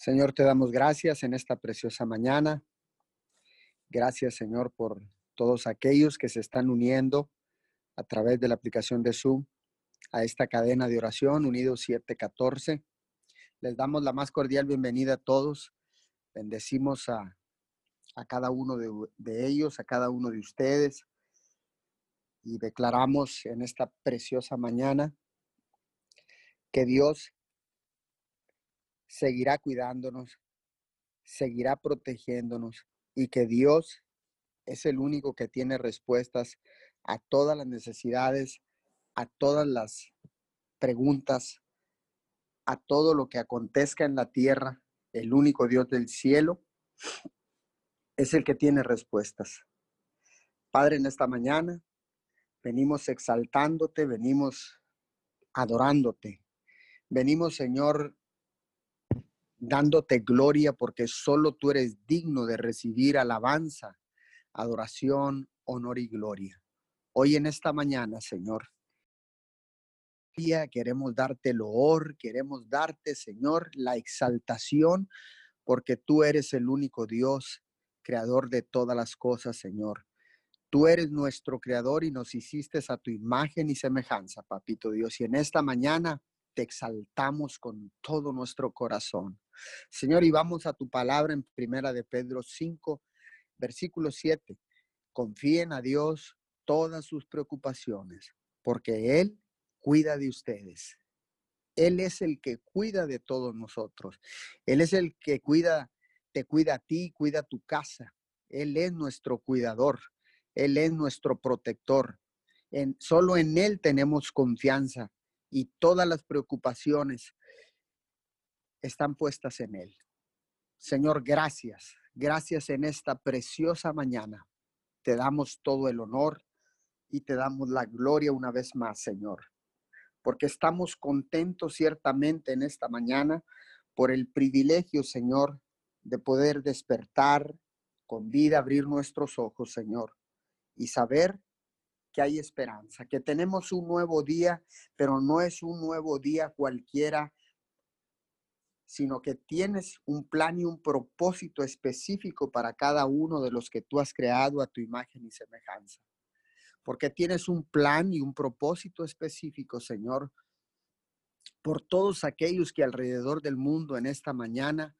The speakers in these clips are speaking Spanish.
Señor, te damos gracias en esta preciosa mañana. Gracias, Señor, por todos aquellos que se están uniendo a través de la aplicación de Zoom a esta cadena de oración, Unidos 714. Les damos la más cordial bienvenida a todos. Bendecimos a, a cada uno de, de ellos, a cada uno de ustedes. Y declaramos en esta preciosa mañana que Dios seguirá cuidándonos, seguirá protegiéndonos y que Dios es el único que tiene respuestas a todas las necesidades, a todas las preguntas, a todo lo que acontezca en la tierra. El único Dios del cielo es el que tiene respuestas. Padre, en esta mañana venimos exaltándote, venimos adorándote. Venimos, Señor, dándote gloria porque solo tú eres digno de recibir alabanza, adoración, honor y gloria. Hoy en esta mañana, Señor, queremos darte el honor, queremos darte, Señor, la exaltación, porque tú eres el único Dios, creador de todas las cosas, Señor. Tú eres nuestro creador y nos hiciste a tu imagen y semejanza, papito Dios. Y en esta mañana te exaltamos con todo nuestro corazón. Señor, y vamos a tu palabra en primera de Pedro 5, versículo 7. Confíen a Dios todas sus preocupaciones, porque Él cuida de ustedes. Él es el que cuida de todos nosotros. Él es el que cuida, te cuida a ti, cuida tu casa. Él es nuestro cuidador. Él es nuestro protector. En, solo en Él tenemos confianza y todas las preocupaciones están puestas en Él. Señor, gracias. Gracias en esta preciosa mañana. Te damos todo el honor y te damos la gloria una vez más, Señor. Porque estamos contentos ciertamente en esta mañana por el privilegio, Señor, de poder despertar con vida, abrir nuestros ojos, Señor, y saber que hay esperanza, que tenemos un nuevo día, pero no es un nuevo día cualquiera, sino que tienes un plan y un propósito específico para cada uno de los que tú has creado a tu imagen y semejanza. Porque tienes un plan y un propósito específico, Señor, por todos aquellos que alrededor del mundo en esta mañana,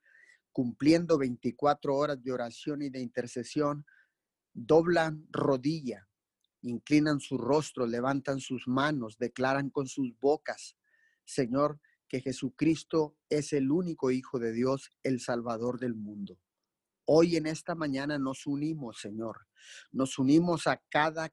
cumpliendo 24 horas de oración y de intercesión, doblan rodilla, inclinan su rostro, levantan sus manos, declaran con sus bocas, Señor, que Jesucristo es el único Hijo de Dios, el Salvador del mundo. Hoy en esta mañana nos unimos, Señor. Nos unimos a cada,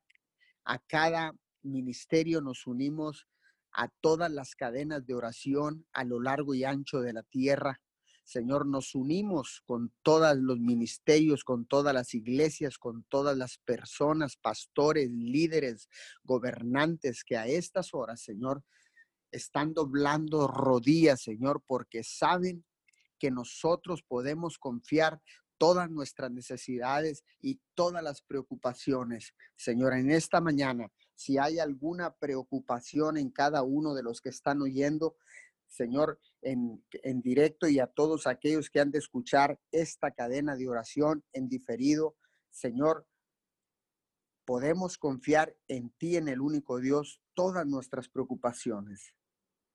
a cada ministerio, nos unimos a todas las cadenas de oración a lo largo y ancho de la tierra. Señor, nos unimos con todos los ministerios, con todas las iglesias, con todas las personas, pastores, líderes, gobernantes que a estas horas, Señor, están doblando rodillas, Señor, porque saben que nosotros podemos confiar todas nuestras necesidades y todas las preocupaciones. Señor, en esta mañana, si hay alguna preocupación en cada uno de los que están oyendo, Señor, en, en, directo y a todos aquellos que han de escuchar esta cadena de oración en diferido, Señor, podemos confiar en ti, en el único Dios, todas nuestras preocupaciones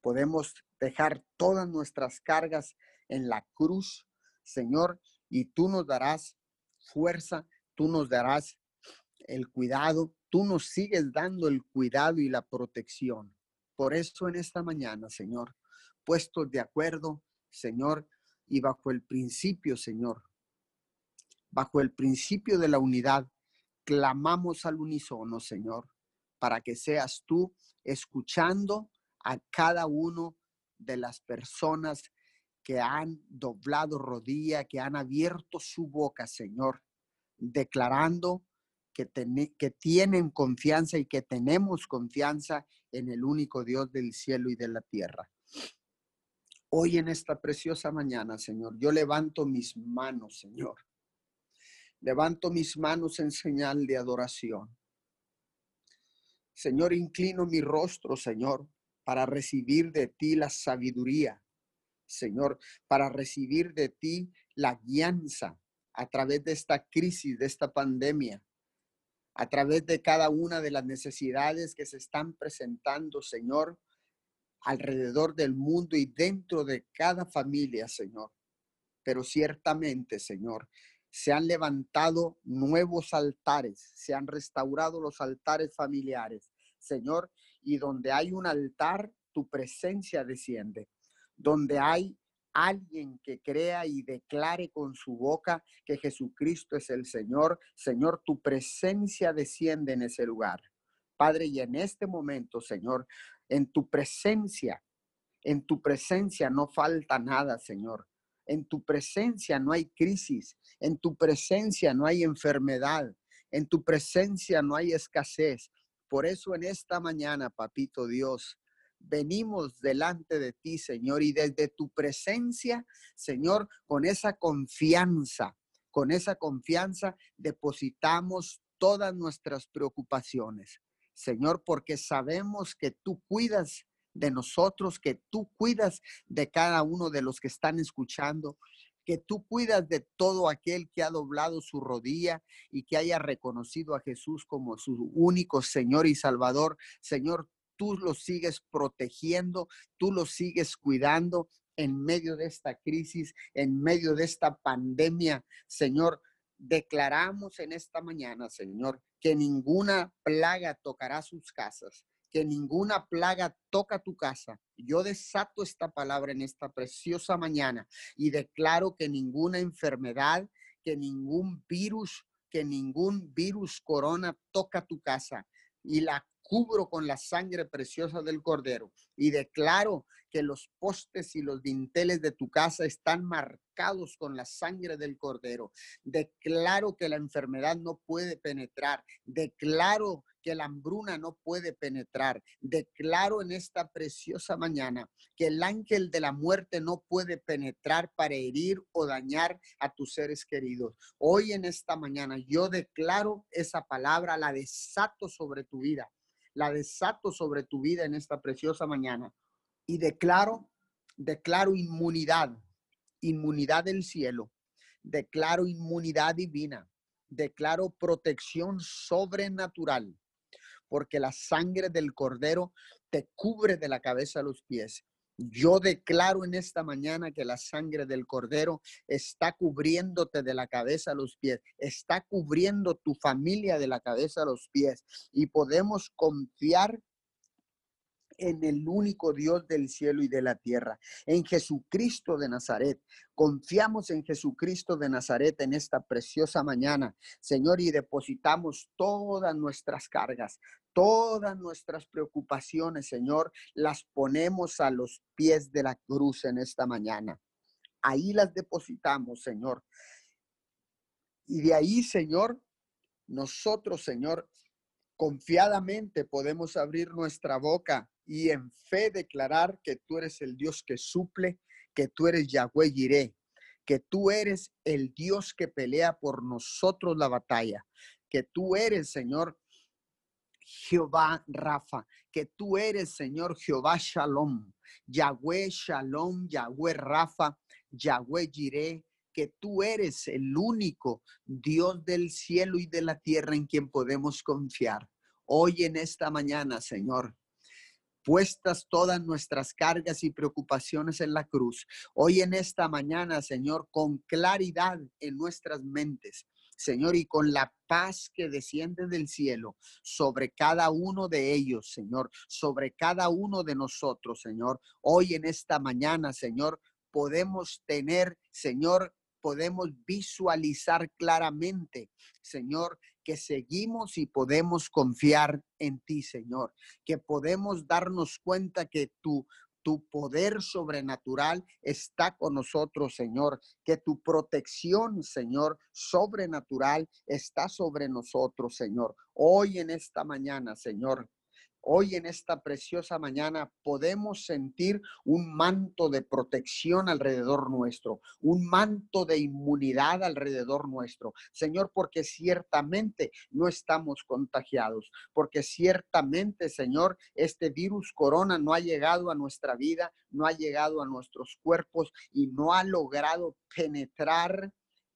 podemos dejar todas nuestras cargas en la cruz, Señor, y tú nos darás fuerza, tú nos darás el cuidado, tú nos sigues dando el cuidado y la protección. Por eso en esta mañana, Señor, puestos de acuerdo, Señor, y bajo el principio, Señor, bajo el principio de la unidad, clamamos al unísono, Señor, para que seas tú escuchando a cada uno de las personas que han doblado rodilla, que han abierto su boca, Señor, declarando que, que tienen confianza y que tenemos confianza en el único Dios del cielo y de la tierra. Hoy en esta preciosa mañana, Señor, yo levanto mis manos, Señor. Levanto mis manos en señal de adoración. Señor, inclino mi rostro, Señor, para recibir de ti la sabiduría. Señor, para recibir de ti la guianza a través de esta crisis, de esta pandemia, a través de cada una de las necesidades que se están presentando, Señor, alrededor del mundo y dentro de cada familia, Señor. Pero ciertamente, Señor, se han levantado nuevos altares, se han restaurado los altares familiares, Señor, y donde hay un altar, tu presencia desciende. Donde hay alguien que crea y declare con su boca que Jesucristo es el Señor, Señor, tu presencia desciende en ese lugar. Padre, y en este momento, Señor, en tu presencia, en tu presencia no falta nada, Señor. En tu presencia no hay crisis, en tu presencia no hay enfermedad, en tu presencia no hay escasez. Por eso en esta mañana, papito Dios, venimos delante de ti, Señor, y desde tu presencia, Señor, con esa confianza, con esa confianza depositamos todas nuestras preocupaciones. Señor, porque sabemos que tú cuidas de nosotros, que tú cuidas de cada uno de los que están escuchando, que tú cuidas de todo aquel que ha doblado su rodilla y que haya reconocido a Jesús como su único Señor y Salvador. Señor, tú los sigues protegiendo, tú los sigues cuidando en medio de esta crisis, en medio de esta pandemia. Señor, declaramos en esta mañana, Señor, que ninguna plaga tocará sus casas, que ninguna plaga toca tu casa. Yo desato esta palabra en esta preciosa mañana y declaro que ninguna enfermedad, que ningún virus, que ningún virus corona toca tu casa. Y la cubro con la sangre preciosa del Cordero y declaro que los postes y los dinteles de tu casa están marcados con la sangre del Cordero. Declaro que la enfermedad no puede penetrar. Declaro que la hambruna no puede penetrar. Declaro en esta preciosa mañana que el ángel de la muerte no puede penetrar para herir o dañar a tus seres queridos. Hoy en esta mañana yo declaro esa palabra, la desato sobre tu vida la desato sobre tu vida en esta preciosa mañana y declaro, declaro inmunidad, inmunidad del cielo, declaro inmunidad divina, declaro protección sobrenatural, porque la sangre del cordero te cubre de la cabeza a los pies. Yo declaro en esta mañana que la sangre del cordero está cubriéndote de la cabeza a los pies, está cubriendo tu familia de la cabeza a los pies y podemos confiar en el único Dios del cielo y de la tierra, en Jesucristo de Nazaret. Confiamos en Jesucristo de Nazaret en esta preciosa mañana, Señor, y depositamos todas nuestras cargas, todas nuestras preocupaciones, Señor, las ponemos a los pies de la cruz en esta mañana. Ahí las depositamos, Señor. Y de ahí, Señor, nosotros, Señor, confiadamente podemos abrir nuestra boca y en fe declarar que tú eres el Dios que suple, que tú eres Yahweh Jireh, que tú eres el Dios que pelea por nosotros la batalla, que tú eres, Señor, Jehová Rafa, que tú eres, Señor, Jehová Shalom, Yahweh Shalom, Yahweh Rafa, Yahweh que tú eres el único Dios del cielo y de la tierra en quien podemos confiar. Hoy en esta mañana, Señor, puestas todas nuestras cargas y preocupaciones en la cruz. Hoy en esta mañana, Señor, con claridad en nuestras mentes, Señor, y con la paz que desciende del cielo sobre cada uno de ellos, Señor, sobre cada uno de nosotros, Señor. Hoy en esta mañana, Señor, podemos tener, Señor, podemos visualizar claramente, Señor, que seguimos y podemos confiar en ti, Señor, que podemos darnos cuenta que tú tu poder sobrenatural está con nosotros, Señor. Que tu protección, Señor, sobrenatural está sobre nosotros, Señor. Hoy en esta mañana, Señor, Hoy en esta preciosa mañana podemos sentir un manto de protección alrededor nuestro, un manto de inmunidad alrededor nuestro. Señor, porque ciertamente no estamos contagiados, porque ciertamente, Señor, este virus corona no ha llegado a nuestra vida, no ha llegado a nuestros cuerpos y no ha logrado penetrar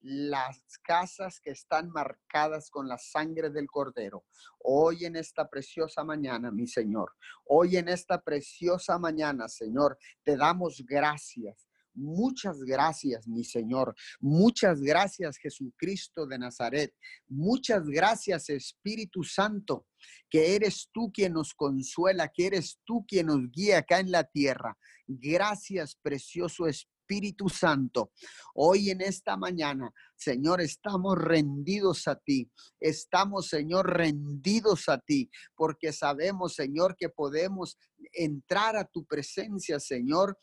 las casas que están marcadas con la sangre del cordero. Hoy en esta preciosa mañana, mi Señor, hoy en esta preciosa mañana, Señor, te damos gracias. Muchas gracias, mi Señor. Muchas gracias, Jesucristo de Nazaret. Muchas gracias, Espíritu Santo, que eres tú quien nos consuela, que eres tú quien nos guía acá en la tierra. Gracias, precioso Espíritu Espíritu Santo. Hoy en esta mañana, Señor, estamos rendidos a ti. Estamos, Señor, rendidos a ti, porque sabemos, Señor, que podemos entrar a tu presencia, Señor,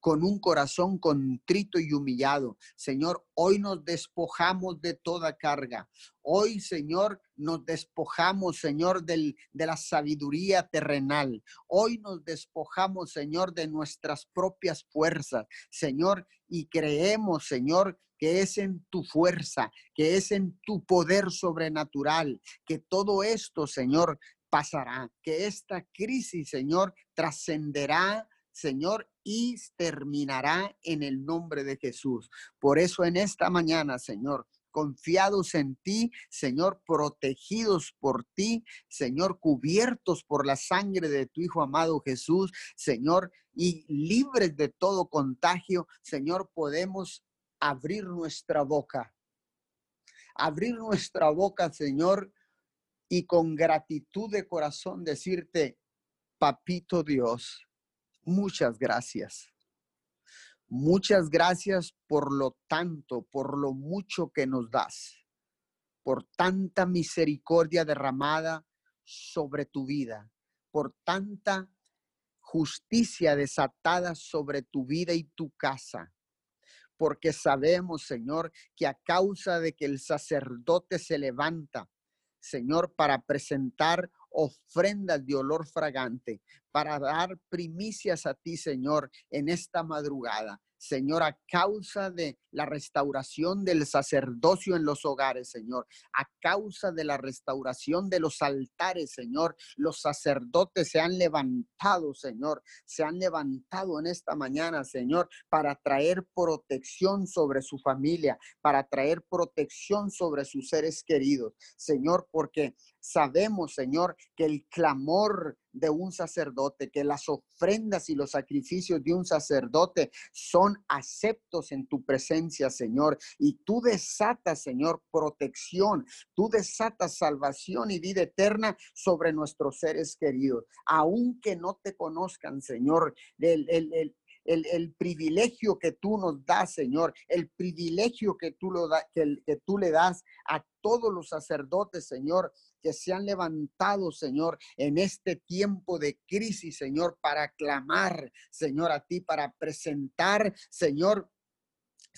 con un corazón contrito y humillado. Señor, hoy nos despojamos de toda carga. Hoy, Señor, nos despojamos, Señor, del, de la sabiduría terrenal. Hoy nos despojamos, Señor, de nuestras propias fuerzas, Señor, y creemos, Señor, que es en tu fuerza, que es en tu poder sobrenatural, que todo esto, Señor, pasará, que esta crisis, Señor, trascenderá Señor, y terminará en el nombre de Jesús. Por eso en esta mañana, Señor, confiados en ti, Señor, protegidos por ti, Señor, cubiertos por la sangre de tu Hijo amado Jesús, Señor, y libres de todo contagio, Señor, podemos abrir nuestra boca. Abrir nuestra boca, Señor, y con gratitud de corazón decirte, papito Dios, muchas gracias. Muchas gracias por lo tanto, por lo mucho que nos das, por tanta misericordia derramada sobre tu vida, por tanta justicia desatada sobre tu vida y tu casa. Porque sabemos, Señor, que a causa de que el sacerdote se levanta, Señor, para presentar ofrendas de olor fragante, para dar primicias a ti, Señor, en esta madrugada. Señor, a causa de la restauración del sacerdocio en los hogares, Señor, a causa de la restauración de los altares, Señor, los sacerdotes se han levantado, Señor, se han levantado en esta mañana, Señor, para traer protección sobre su familia, para traer protección sobre sus seres queridos, Señor, porque sabemos, Señor, que el clamor de un sacerdote, que las ofrendas y los sacrificios de un sacerdote son aceptos en tu presencia, Señor. Y tú desatas, Señor, protección, tú desatas salvación y vida eterna sobre nuestros seres queridos, aunque no te conozcan, Señor. Privilegio que tú nos das, Señor, el privilegio que tú, lo da, que, que tú le das a todos los sacerdotes, Señor, que se han levantado, Señor, en este tiempo de crisis, Señor, para clamar, Señor, a ti, para presentar, Señor,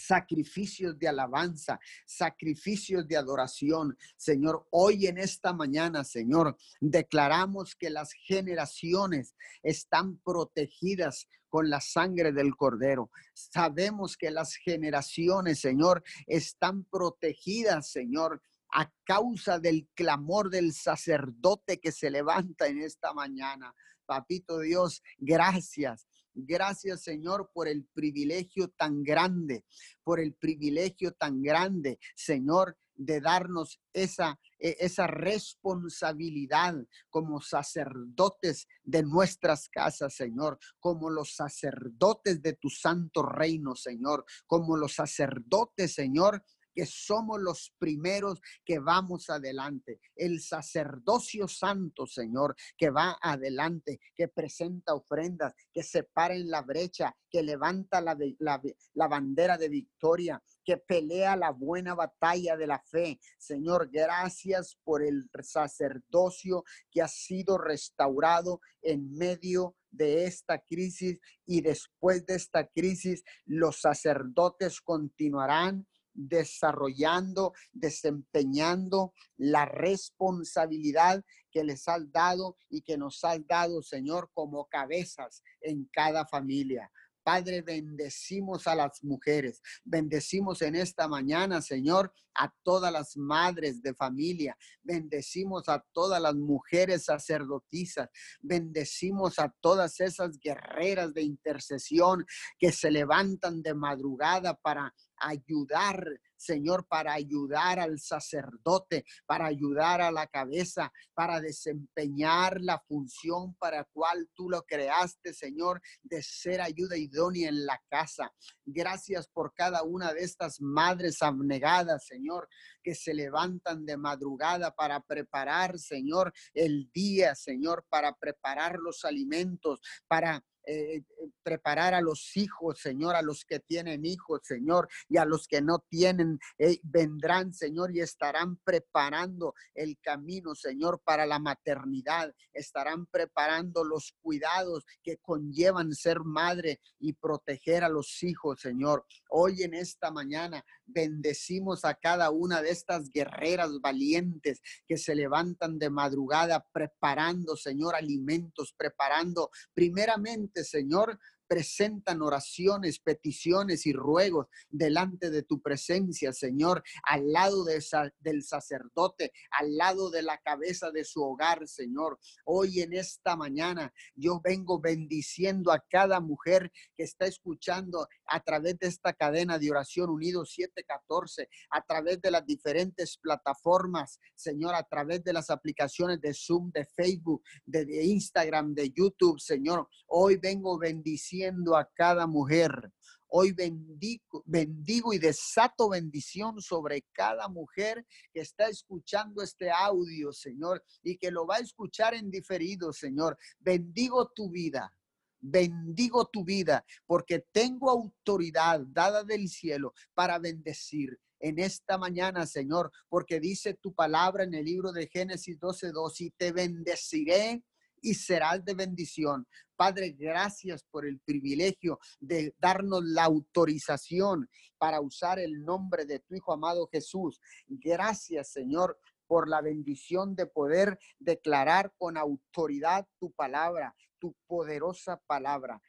sacrificios de alabanza, sacrificios de adoración. Señor, hoy en esta mañana, Señor, declaramos que las generaciones están protegidas con la sangre del cordero. Sabemos que las generaciones, Señor, están protegidas, Señor, a causa del clamor del sacerdote que se levanta en esta mañana. Papito Dios, gracias. Gracias, Señor, por el privilegio tan grande, por el privilegio tan grande, Señor, de darnos esa, e, esa responsabilidad como sacerdotes de nuestras casas, Señor, como los sacerdotes de tu santo reino, Señor, como los sacerdotes, Señor, que somos los primeros que vamos adelante. El sacerdocio santo, Señor, que va adelante, que presenta ofrendas, que separa en la brecha, que levanta la, la, la bandera de victoria, que pelea la buena batalla de la fe. Señor, gracias por el sacerdocio que ha sido restaurado en medio de esta crisis y después de esta crisis los sacerdotes continuarán desarrollando, desempeñando la responsabilidad que les has dado y que nos has dado, Señor, como cabezas en cada familia. Padre, bendecimos a las mujeres. Bendecimos en esta mañana, Señor, a todas las madres de familia. Bendecimos a todas las mujeres sacerdotisas. Bendecimos a todas esas guerreras de intercesión que se levantan de madrugada para ayudar, Señor, para ayudar al sacerdote, para ayudar a la cabeza, para desempeñar la función para cual tú lo creaste, Señor, de ser ayuda idónea en la casa. Gracias por cada una de estas madres abnegadas, Señor, que se levantan de madrugada para preparar, Señor, el día, Señor, para preparar los alimentos, para eh, eh, preparar a los hijos, Señor, a los que tienen hijos, Señor, y a los que no tienen, eh, vendrán, Señor, y estarán preparando el camino, Señor, para la maternidad. Estarán preparando los cuidados que conllevan ser madre y proteger a los hijos, Señor. Hoy en esta mañana bendecimos a cada una de estas guerreras valientes que se levantan de madrugada preparando, Señor, alimentos, preparando primeramente Señor, presentan oraciones, peticiones y ruegos delante de tu presencia, Señor, al lado de del sacerdote, al lado de la cabeza de su hogar, Señor. Hoy en esta mañana yo vengo bendiciendo a cada mujer que está escuchando a través de esta cadena de oración unido 714, a través de las diferentes plataformas, Señor, a través de las aplicaciones de Zoom, de Facebook, de, de Instagram, de YouTube, Señor. Hoy vengo bendiciendo a cada mujer. Hoy bendigo, bendigo y desato bendición sobre cada mujer que está escuchando este audio, Señor, y que lo va a escuchar en diferido, Señor. Bendigo tu vida. Bendigo tu vida porque tengo autoridad dada del cielo para bendecir en esta mañana, Señor, porque dice tu palabra en el libro de Génesis 12:2 y te bendeciré y serás de bendición. Padre, gracias por el privilegio de darnos la autorización para usar el nombre de tu Hijo amado Jesús. Gracias, Señor, por la bendición de poder declarar con autoridad tu palabra, tu poderosa palabra.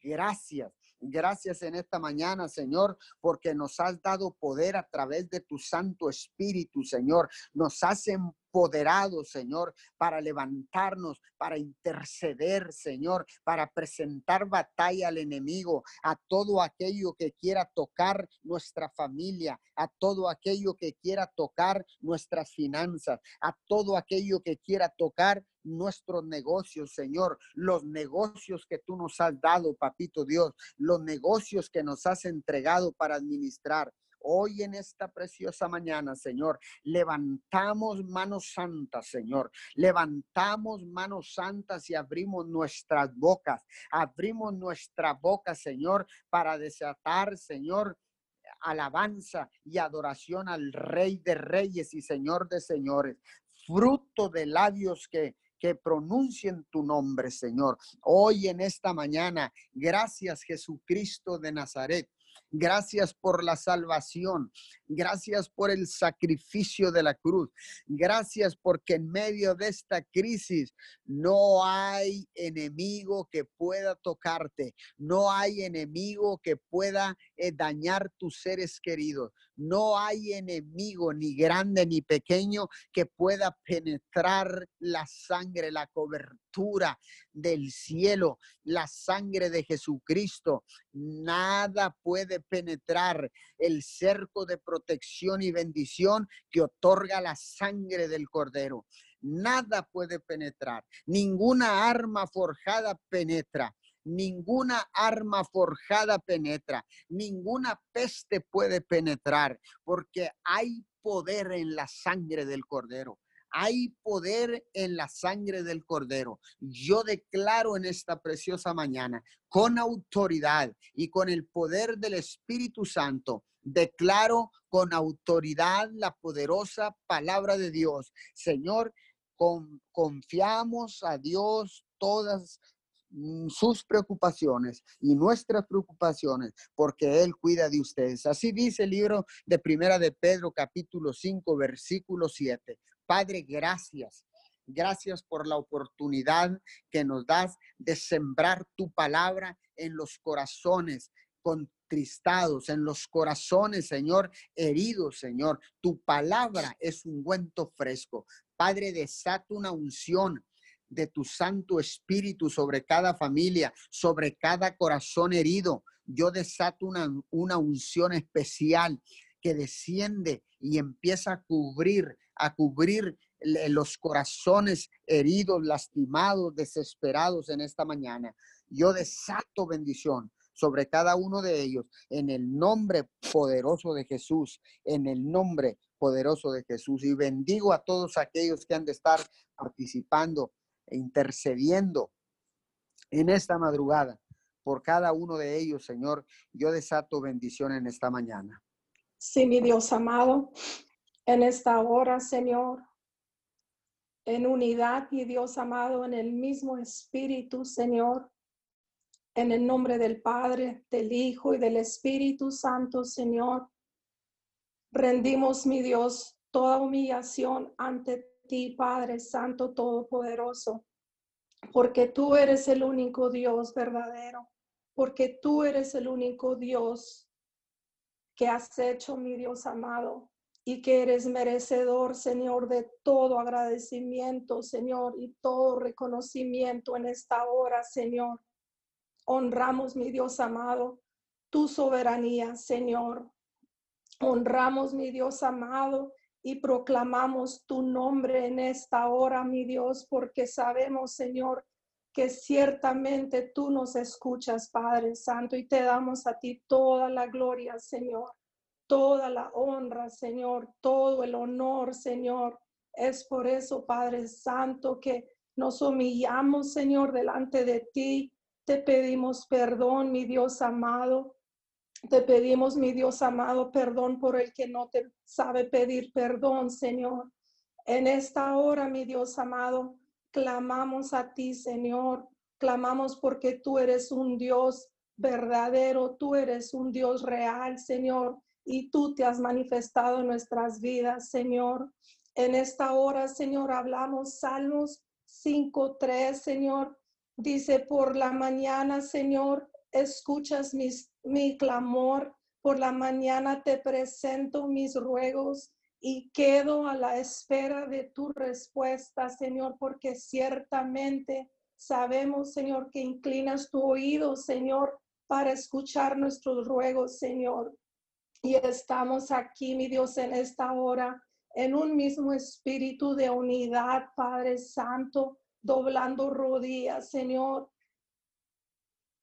Gracias. Gracias en esta mañana, Señor, porque nos has dado poder a través de tu Santo Espíritu, Señor. Nos has empoderado, Señor, para levantarnos, para interceder, Señor, para presentar batalla al enemigo, a todo aquello que quiera tocar nuestra familia, a todo aquello que quiera tocar nuestras finanzas, a todo aquello que quiera tocar nuestros negocios, Señor, los negocios que tú nos has dado, papito Dios, los negocios que nos has entregado para administrar. Hoy en esta preciosa mañana, Señor, levantamos manos santas, Señor. Levantamos manos santas y abrimos nuestras bocas. Abrimos nuestra boca, Señor, para desatar, Señor, alabanza y adoración al Rey de Reyes y Señor de Señores. Fruto de labios que que pronuncien tu nombre, Señor. Hoy en esta mañana, gracias Jesucristo de Nazaret. Gracias por la salvación. Gracias por el sacrificio de la cruz. Gracias porque en medio de esta crisis no hay enemigo que pueda tocarte. No hay enemigo que pueda eh, dañar tus seres queridos. No hay enemigo ni grande ni pequeño que pueda penetrar la sangre, la cobertura del cielo, la sangre de Jesucristo. Nada puede penetrar el cerco de protección y bendición que otorga la sangre del cordero. Nada puede penetrar. Ninguna arma forjada penetra ninguna arma forjada penetra, ninguna peste puede penetrar, porque hay poder en la sangre del cordero. Hay poder en la sangre del cordero. Yo declaro en esta preciosa mañana, con autoridad y con el poder del Espíritu Santo, declaro con autoridad la poderosa palabra de Dios. Señor, confiamos a Dios todas sus preocupaciones y nuestras preocupaciones, porque Él cuida de ustedes. Así dice el libro de Primera de Pedro, capítulo 5, versículo 7. Padre, gracias. Gracias por la oportunidad que nos das de sembrar tu palabra en los corazones contristados, en los corazones, Señor, heridos, Señor. Tu palabra es un guento fresco. Padre, desata una unción de tu Santo Espíritu sobre cada familia, sobre cada corazón herido. Yo desato una, una unción especial que desciende y empieza a cubrir, a cubrir los corazones heridos, lastimados, desesperados en esta mañana. Yo desato bendición sobre cada uno de ellos en el nombre poderoso de Jesús, en el nombre poderoso de Jesús. Y bendigo a todos aquellos que han de estar participando intercediendo en esta madrugada por cada uno de ellos, Señor. Yo desato bendición en esta mañana. Sí, mi Dios amado, en esta hora, Señor, en unidad, mi Dios amado, en el mismo Espíritu, Señor. En el nombre del Padre, del Hijo y del Espíritu Santo, Señor. Rendimos, mi Dios, toda humillación ante ti, Padre Santo Todopoderoso, porque tú eres el único Dios verdadero, porque tú eres el único Dios que has hecho, mi Dios amado, y que eres merecedor, Señor, de todo agradecimiento, Señor, y todo reconocimiento en esta hora, Señor. Honramos, mi Dios amado, tu soberanía, Señor. Honramos, mi Dios amado, y proclamamos tu nombre en esta hora, mi Dios, porque sabemos, Señor, que ciertamente tú nos escuchas, Padre Santo, y te damos a ti toda la gloria, Señor, toda la honra, Señor, todo el honor, Señor. Es por eso, Padre Santo, que nos humillamos, Señor, delante de ti te pedimos perdón, mi Dios amado. Te pedimos, mi Dios amado, perdón por el que no te sabe pedir perdón, Señor. En esta hora, mi Dios amado, clamamos a ti, Señor. Clamamos porque tú eres un Dios verdadero, tú eres un Dios real, Señor, y tú te has manifestado en nuestras vidas, Señor. En esta hora, Señor, hablamos Salmos 5.3, Señor. Dice, por la mañana, Señor, escuchas mis, mi clamor. Por la mañana te presento mis ruegos y quedo a la espera de tu respuesta, Señor, porque ciertamente sabemos, Señor, que inclinas tu oído, Señor, para escuchar nuestros ruegos, Señor. Y estamos aquí, mi Dios, en esta hora, en un mismo espíritu de unidad, Padre Santo, doblando rodillas, Señor,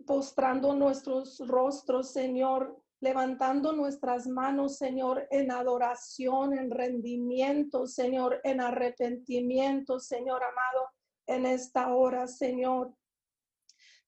postrando nuestros rostros, Señor, levantando nuestras manos, Señor, en adoración, en rendimiento, Señor, en arrepentimiento, Señor amado, en esta hora, Señor.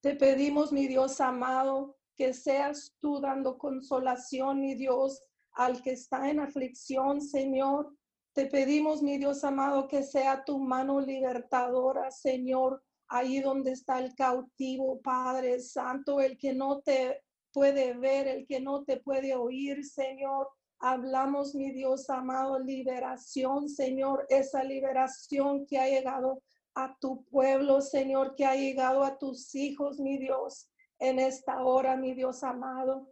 Te pedimos, mi Dios amado, que seas tú dando consolación, mi Dios, al que está en aflicción, Señor, te pedimos, mi Dios amado, que sea tu mano libertadora, Señor, ahí donde está el cautivo, Padre Santo, el que no te puede ver, el que no te puede oír, Señor. Hablamos, mi Dios amado, liberación, Señor, esa liberación que ha llegado a tu pueblo, Señor, que ha llegado a tus hijos, mi Dios, en esta hora, mi Dios amado.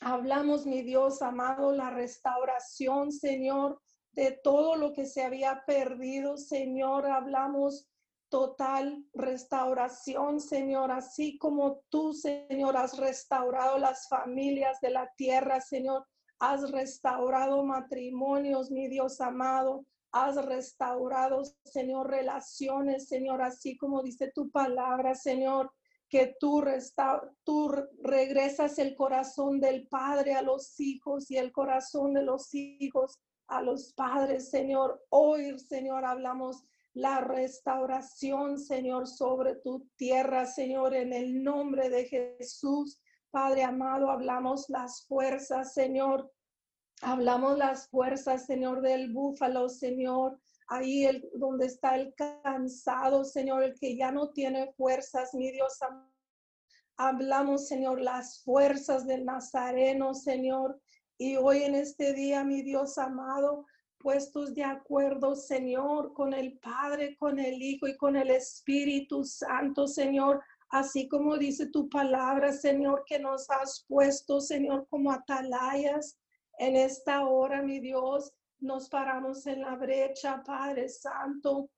Hablamos, mi Dios amado, la restauración, Señor, de todo lo que se había perdido, Señor. Hablamos total restauración, Señor, así como tú, Señor, has restaurado las familias de la tierra, Señor. Has restaurado matrimonios, mi Dios amado. Has restaurado, Señor, relaciones, Señor, así como dice tu palabra, Señor que tú, tú regresas el corazón del Padre a los hijos y el corazón de los hijos a los padres, Señor. Hoy, Señor, hablamos la restauración, Señor, sobre tu tierra, Señor, en el nombre de Jesús. Padre amado, hablamos las fuerzas, Señor. Hablamos las fuerzas, Señor, del búfalo, Señor. ahí el, donde está el cansado, Señor, el que ya no tiene fuerzas, mi Dios Hablamos, Señor, las fuerzas del Nazareno, Señor. Y hoy en este día, mi Dios amado, puestos de acuerdo, Señor, con el Padre, con el Hijo y con el Espíritu Santo, Señor, así como dice tu palabra, Señor, que nos has puesto, Señor, como atalayas en esta hora, mi Dios. Nos paramos en la brecha, Padre Santo,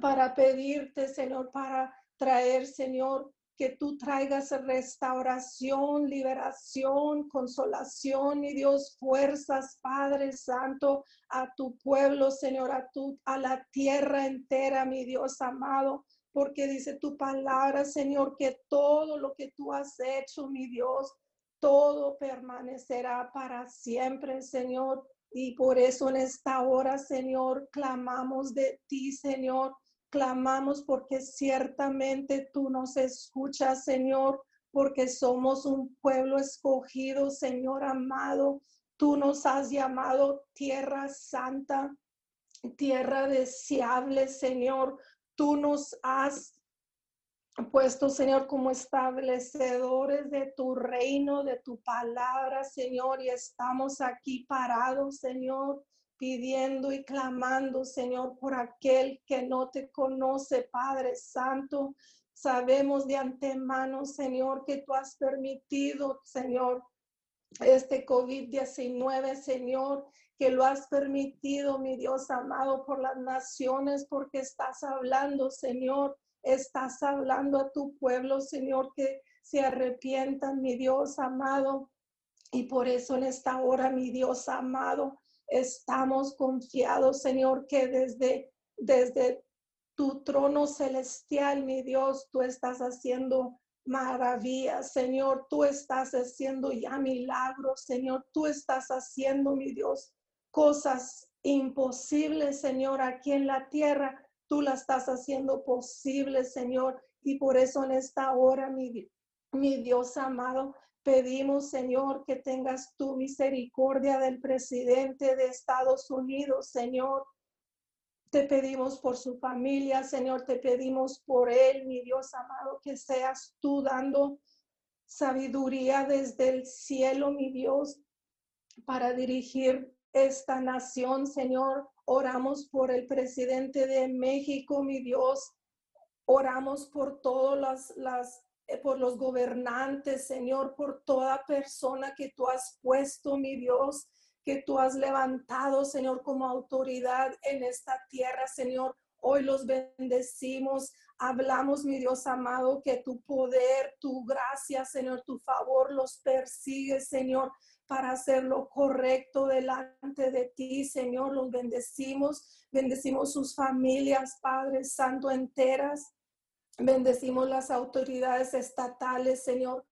para pedirte, Señor, para traer, Señor, que tú traigas restauración, liberación, consolación, mi Dios, fuerzas, Padre Santo, a tu pueblo, Señor, a, tu, a la tierra entera, mi Dios amado, porque dice tu palabra, Señor, que todo lo que tú has hecho, mi Dios, todo permanecerá para siempre, Señor. Y por eso en esta hora, Señor, clamamos de ti, Señor Clamamos porque ciertamente tú nos escuchas, Señor, porque somos un pueblo escogido, Señor amado. Tú nos has llamado tierra santa, tierra deseable, Señor. Tú nos has puesto, Señor, como establecedores de tu reino, de tu palabra, Señor, y estamos aquí parados, Señor, pidiendo y clamando, Señor, por aquel que no te conoce, Padre Santo. Sabemos de antemano, Señor, que tú has permitido, Señor, este COVID-19, Señor, que lo has permitido, mi Dios amado, por las naciones, porque estás hablando, Señor, estás hablando a tu pueblo, Señor, que se arrepientan, mi Dios amado. Y por eso en esta hora, mi Dios amado, Estamos confiados, Señor, que desde, desde tu trono celestial, mi Dios, tú estás haciendo maravillas, Señor. Tú estás haciendo ya milagros, Señor. Tú estás haciendo, mi Dios, cosas imposibles, Señor, aquí en la tierra. Tú las estás haciendo posible, Señor. Y por eso en esta hora, mi, mi Dios amado, Pedimos, Señor, que tengas tu misericordia del presidente de Estados Unidos, Señor. Te pedimos por su familia, Señor, te pedimos por él, mi Dios amado, que seas tú dando sabiduría desde el cielo, mi Dios, para dirigir esta nación, Señor. Oramos por el presidente de México, mi Dios. Oramos por todas las, las por los gobernantes, Señor, por toda persona que tú has puesto, mi Dios, que tú has levantado, Señor, como autoridad en esta tierra, Señor. Hoy los bendecimos. Hablamos, mi Dios amado, que tu poder, tu gracia, Señor, tu favor los persigue, Señor, para hacer lo correcto delante de ti, Señor. Los bendecimos. Bendecimos sus familias, Padre Santo, enteras. Bendecimos las autoridades estatales, Señor,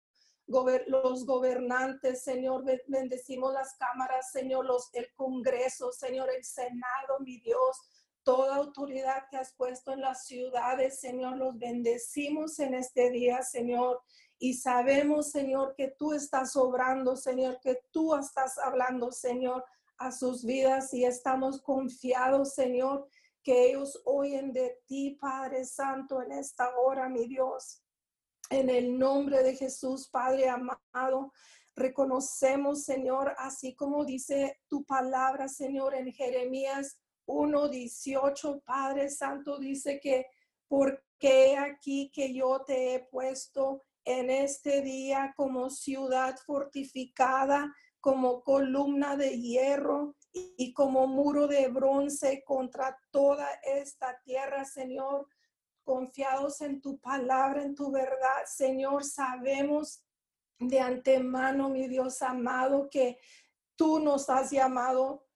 los gobernantes, Señor, bendecimos las cámaras, Señor, los, el Congreso, Señor, el Senado, mi Dios, toda autoridad que has puesto en las ciudades, Señor, los bendecimos en este día, Señor. Y sabemos, Señor, que tú estás obrando, Señor, que tú estás hablando, Señor, a sus vidas y estamos confiados, Señor, que ellos oyen de ti, Padre Santo, en esta hora, mi Dios. En el nombre de Jesús, Padre amado, reconocemos, Señor, así como dice tu palabra, Señor, en Jeremías 1:18, Padre Santo, dice que porque aquí que yo te he puesto en este día como ciudad fortificada, como columna de hierro y como muro de bronce contra toda esta tierra, Señor. Confiados en tu palabra, en tu verdad, Señor, sabemos de antemano, mi Dios amado, que tú nos has llamado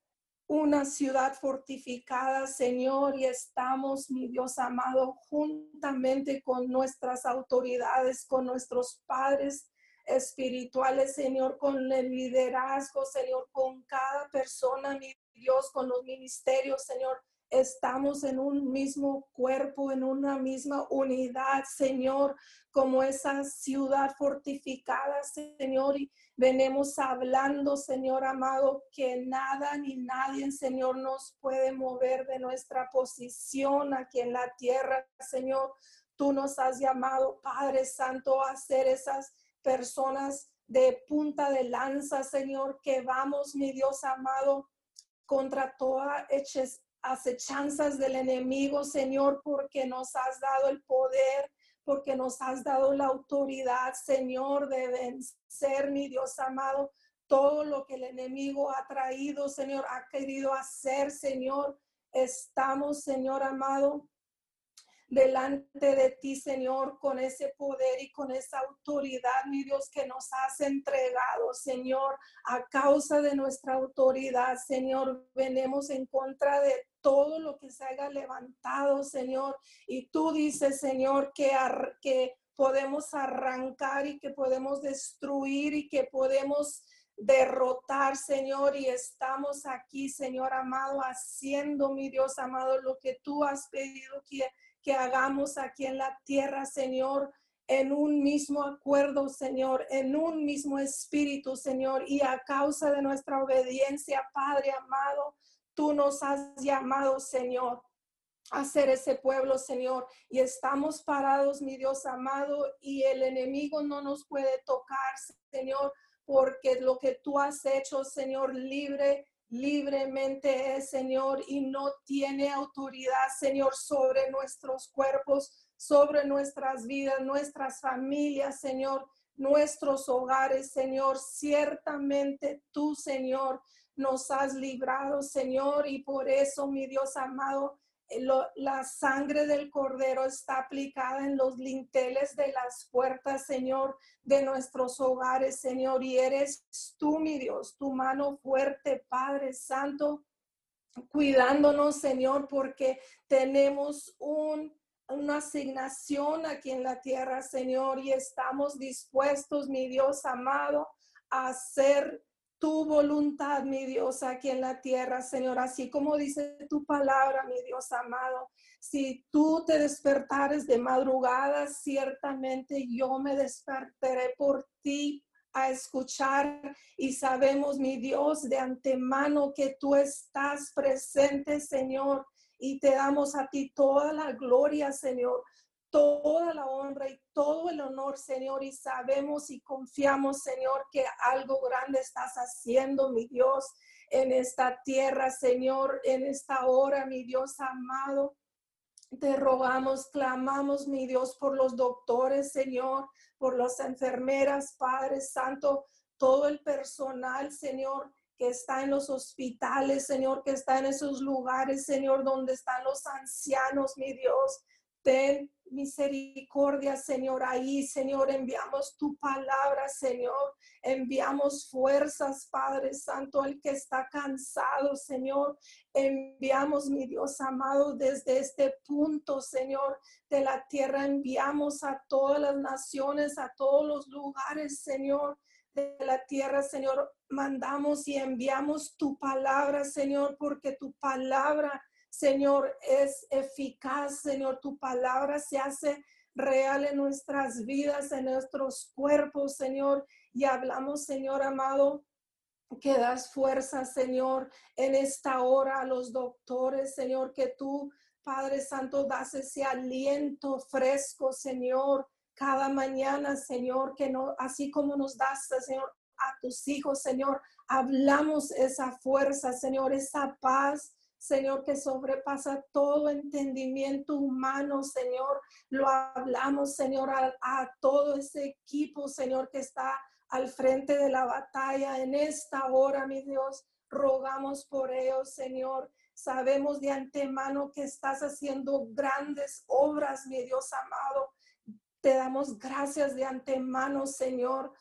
una ciudad fortificada, Señor, y estamos, mi Dios amado, juntamente con nuestras autoridades, con nuestros padres espirituales, Señor, con el liderazgo, Señor, con cada persona, mi Dios, con los ministerios, Señor. estamos en un mismo cuerpo, en una misma unidad, Señor, como esa ciudad fortificada, Señor, y venimos hablando, Señor amado, que nada ni nadie, Señor, nos puede mover de nuestra posición aquí en la tierra, Señor. Tú nos has llamado, Padre Santo, a ser esas personas de punta de lanza, Señor, que vamos, mi Dios amado, contra toda acechanzas del enemigo, Señor, porque nos has dado el poder, porque nos has dado la autoridad, Señor, de vencer, mi Dios amado, todo lo que el enemigo ha traído, Señor, ha querido hacer, Señor. Estamos, Señor amado, delante de ti, Señor, con ese poder y con esa autoridad, mi Dios, que nos has entregado, Señor, a causa de nuestra autoridad, Señor. Venemos en contra de todo lo que se haya levantado, Señor. Y tú dices, Señor, que, que podemos arrancar y que podemos destruir y que podemos derrotar, Señor, y estamos aquí, Señor amado, haciendo, mi Dios amado, lo que tú has pedido que que hagamos aquí en la tierra, Señor, en un mismo acuerdo, Señor, en un mismo espíritu, Señor, y a causa de nuestra obediencia, Padre amado, tú nos has llamado, Señor, a ser ese pueblo, Señor, y estamos parados, mi Dios amado, y el enemigo no nos puede tocar, Señor, porque lo que tú has hecho, Señor, libre libremente es, Señor, y no tiene autoridad, Señor, sobre nuestros cuerpos, sobre nuestras vidas, nuestras familias, Señor, nuestros hogares, Señor. Ciertamente tú, Señor, nos has librado, Señor, y por eso, mi Dios amado, eh, la sangre del cordero está aplicada en los linteles de las puertas, Señor, de nuestros hogares, Señor. Y eres tú, mi Dios, tu mano fuerte, Padre Santo, cuidándonos, Señor, porque tenemos un, una asignación aquí en la tierra, Señor, y estamos dispuestos, mi Dios amado, a hacer tu voluntad, mi Dios, aquí en la tierra, Señor, así como dice tu palabra, mi Dios amado. Si tú te despertares de madrugada, ciertamente yo me despertaré por ti a escuchar y sabemos, mi Dios, de antemano que tú estás presente, Señor, y te damos a ti toda la gloria, Señor toda la honra y todo el honor, Señor, y sabemos y confiamos, Señor, que algo grande estás haciendo, mi Dios, en esta tierra, Señor, en esta hora, mi Dios amado. Te rogamos, clamamos, mi Dios, por los doctores, Señor, por las enfermeras, Padre Santo, todo el personal, Señor, que está en los hospitales, Señor, que está en esos lugares, Señor, donde están los ancianos, mi Dios. Ten misericordia, Señor. Ahí, Señor, enviamos tu palabra, Señor. Enviamos fuerzas, Padre Santo, el que está cansado, Señor. Enviamos, mi Dios amado, desde este punto, Señor, de la tierra. Enviamos a todas las naciones, a todos los lugares, Señor de la tierra, Señor, mandamos y enviamos tu palabra, Señor, porque tu palabra Señor, es eficaz, Señor, tu palabra se hace real en nuestras vidas, en nuestros cuerpos, Señor, y hablamos, Señor amado, que das fuerza, Señor, en esta hora a los doctores, Señor, que tú, Padre Santo, das ese aliento fresco, Señor, cada mañana, Señor, que no, así como nos das, Señor, a tus hijos, Señor, hablamos esa fuerza, Señor, esa paz, Señor, que sobrepasa todo entendimiento humano, Señor. Lo hablamos, Señor, a, todo ese equipo, Señor, que está al frente de la batalla en esta hora, mi Dios. Rogamos por ellos, Señor. Sabemos de antemano que estás haciendo grandes obras, mi Dios amado. Te damos gracias de antemano, Señor.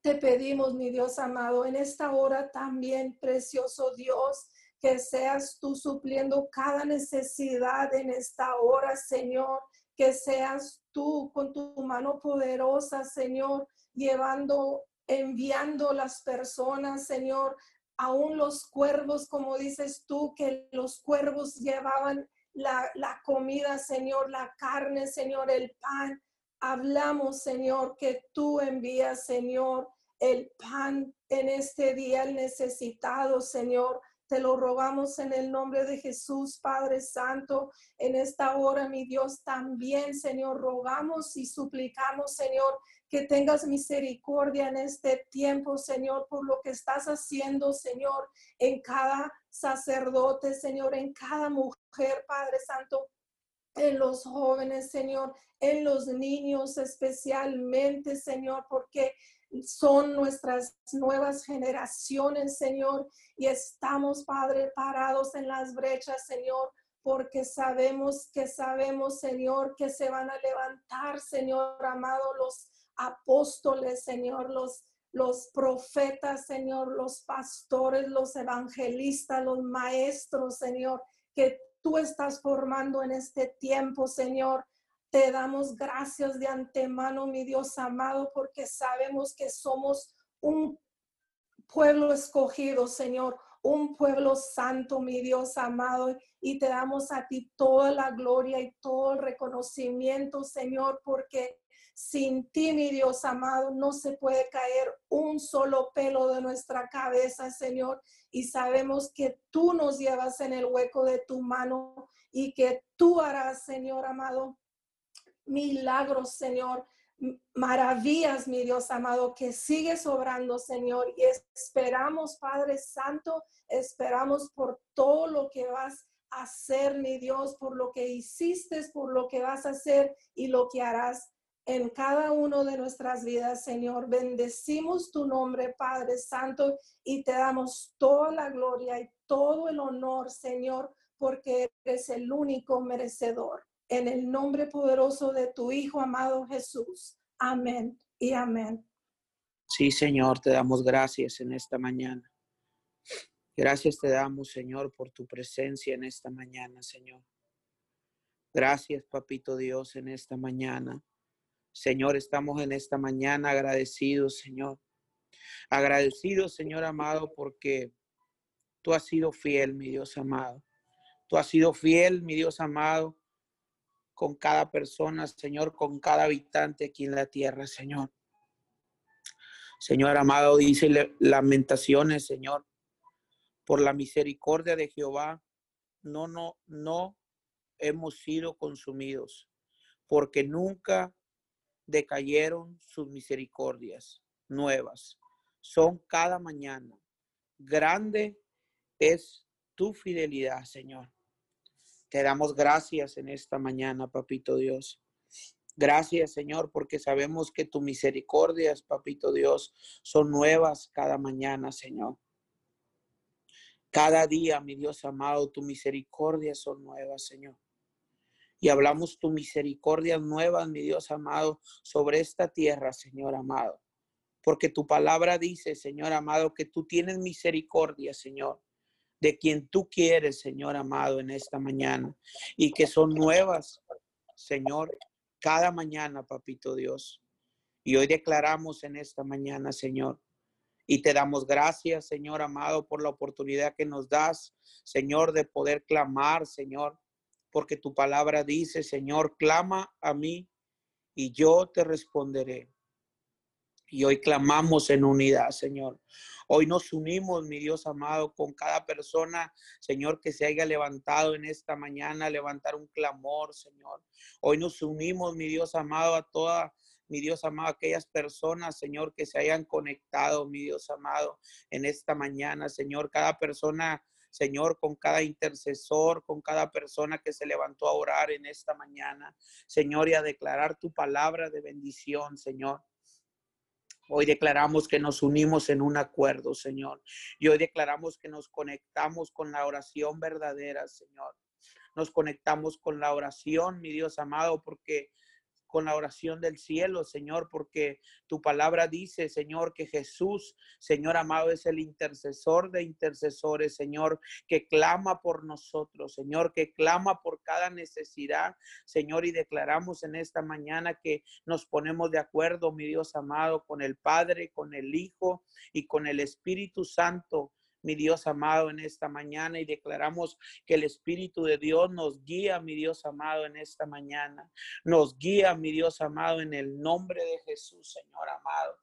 Te pedimos, mi Dios amado, en esta hora también, precioso Dios, que seas tú supliendo cada necesidad en esta hora, Señor, que seas tú con tu mano poderosa, Señor, llevando, enviando las personas, Señor, aún los cuervos, como dices tú, que los cuervos llevaban la, la comida, Señor, la carne, Señor, el pan. Hablamos, Señor, que tú envías, Señor, el pan en este día, el necesitado, Señor. Te lo rogamos en el nombre de Jesús, Padre Santo, en esta hora, mi Dios, también, Señor, rogamos y suplicamos, Señor, que tengas misericordia en este tiempo, Señor, por lo que estás haciendo, Señor, en cada sacerdote, Señor, en cada mujer, Padre Santo, en los jóvenes, Señor, en los niños especialmente, Señor, porque son nuestras nuevas generaciones, Señor, y estamos, Padre, parados en las brechas, Señor, porque sabemos que sabemos, Señor, que se van a levantar, Señor amado, los apóstoles, Señor, los los profetas, Señor, los pastores, los evangelistas, los maestros, Señor, que tú estás formando en este tiempo, Señor. Te damos gracias de antemano, mi Dios amado, porque sabemos que somos un pueblo escogido, Señor, un pueblo santo, mi Dios amado, y te damos a ti toda la gloria y todo el reconocimiento, Señor, porque sin ti, mi Dios amado, no se puede caer un solo pelo de nuestra cabeza, Señor, y sabemos que tú nos llevas en el hueco de tu mano y que tú harás, Señor amado, milagros, Señor, maravillas, mi Dios amado, que sigues obrando, Señor, y esperamos, Padre Santo, esperamos por todo lo que vas a hacer, mi Dios, por lo que hiciste, por lo que vas a hacer y lo que harás en cada uno de nuestras vidas, Señor. Bendecimos tu nombre, Padre Santo, y te damos toda la gloria y todo el honor, Señor, porque eres el único merecedor en el nombre poderoso de tu Hijo amado Jesús. Amén y amén. Sí, Señor, te damos gracias en esta mañana. Gracias te damos, Señor, por tu presencia en esta mañana, Señor. Gracias, Papito Dios, en esta mañana. Señor, estamos en esta mañana agradecidos, Señor. Agradecidos, Señor amado, porque tú has sido fiel, mi Dios amado. Tú has sido fiel, mi Dios amado, con cada persona, Señor, con cada habitante aquí en la tierra, Señor. Señor amado, dice lamentaciones, Señor, por la misericordia de Jehová, no, no, no hemos sido consumidos, porque nunca decayeron sus misericordias nuevas. Son cada mañana. Grande es tu fidelidad, Señor. Te damos gracias en esta mañana, Papito Dios. Gracias, Señor, porque sabemos que tus misericordias, Papito Dios, son nuevas cada mañana, Señor. Cada día, mi Dios amado, tu misericordias son nuevas, Señor. Y hablamos tu misericordia nuevas, mi Dios amado, sobre esta tierra, Señor amado. Porque tu palabra dice, Señor amado, que tú tienes misericordia, Señor, de quien tú quieres, Señor amado, en esta mañana. Y que son nuevas, Señor, cada mañana, papito Dios. Y hoy declaramos en esta mañana, Señor. Y te damos gracias, Señor amado, por la oportunidad que nos das, Señor, de poder clamar, Señor, porque tu palabra dice, Señor, clama a mí y yo te responderé. Y hoy clamamos en unidad, Señor. Hoy nos unimos, mi Dios amado, con cada persona, Señor, que se haya levantado en esta mañana, levantar un clamor, Señor. Hoy nos unimos, mi Dios amado, a toda, mi Dios amado, aquellas personas, Señor, que se hayan conectado, mi Dios amado, en esta mañana, Señor. Cada persona Señor, con cada intercesor, con cada persona que se levantó a orar en esta mañana, Señor, y a declarar tu palabra de bendición, Señor. Hoy declaramos que nos unimos en un acuerdo, Señor. Y hoy declaramos que nos conectamos con la oración verdadera, Señor. Nos conectamos con la oración, mi Dios amado, porque con la oración del cielo, Señor, porque tu palabra dice, Señor, que Jesús, Señor amado, es el intercesor de intercesores, Señor, que clama por nosotros, Señor, que clama por cada necesidad, Señor, y declaramos en esta mañana que nos ponemos de acuerdo, mi Dios amado, con el Padre, con el Hijo y con el Espíritu Santo mi Dios amado, en esta mañana y declaramos que el Espíritu de Dios nos guía, mi Dios amado, en esta mañana. Nos guía, mi Dios amado, en el nombre de Jesús, Señor amado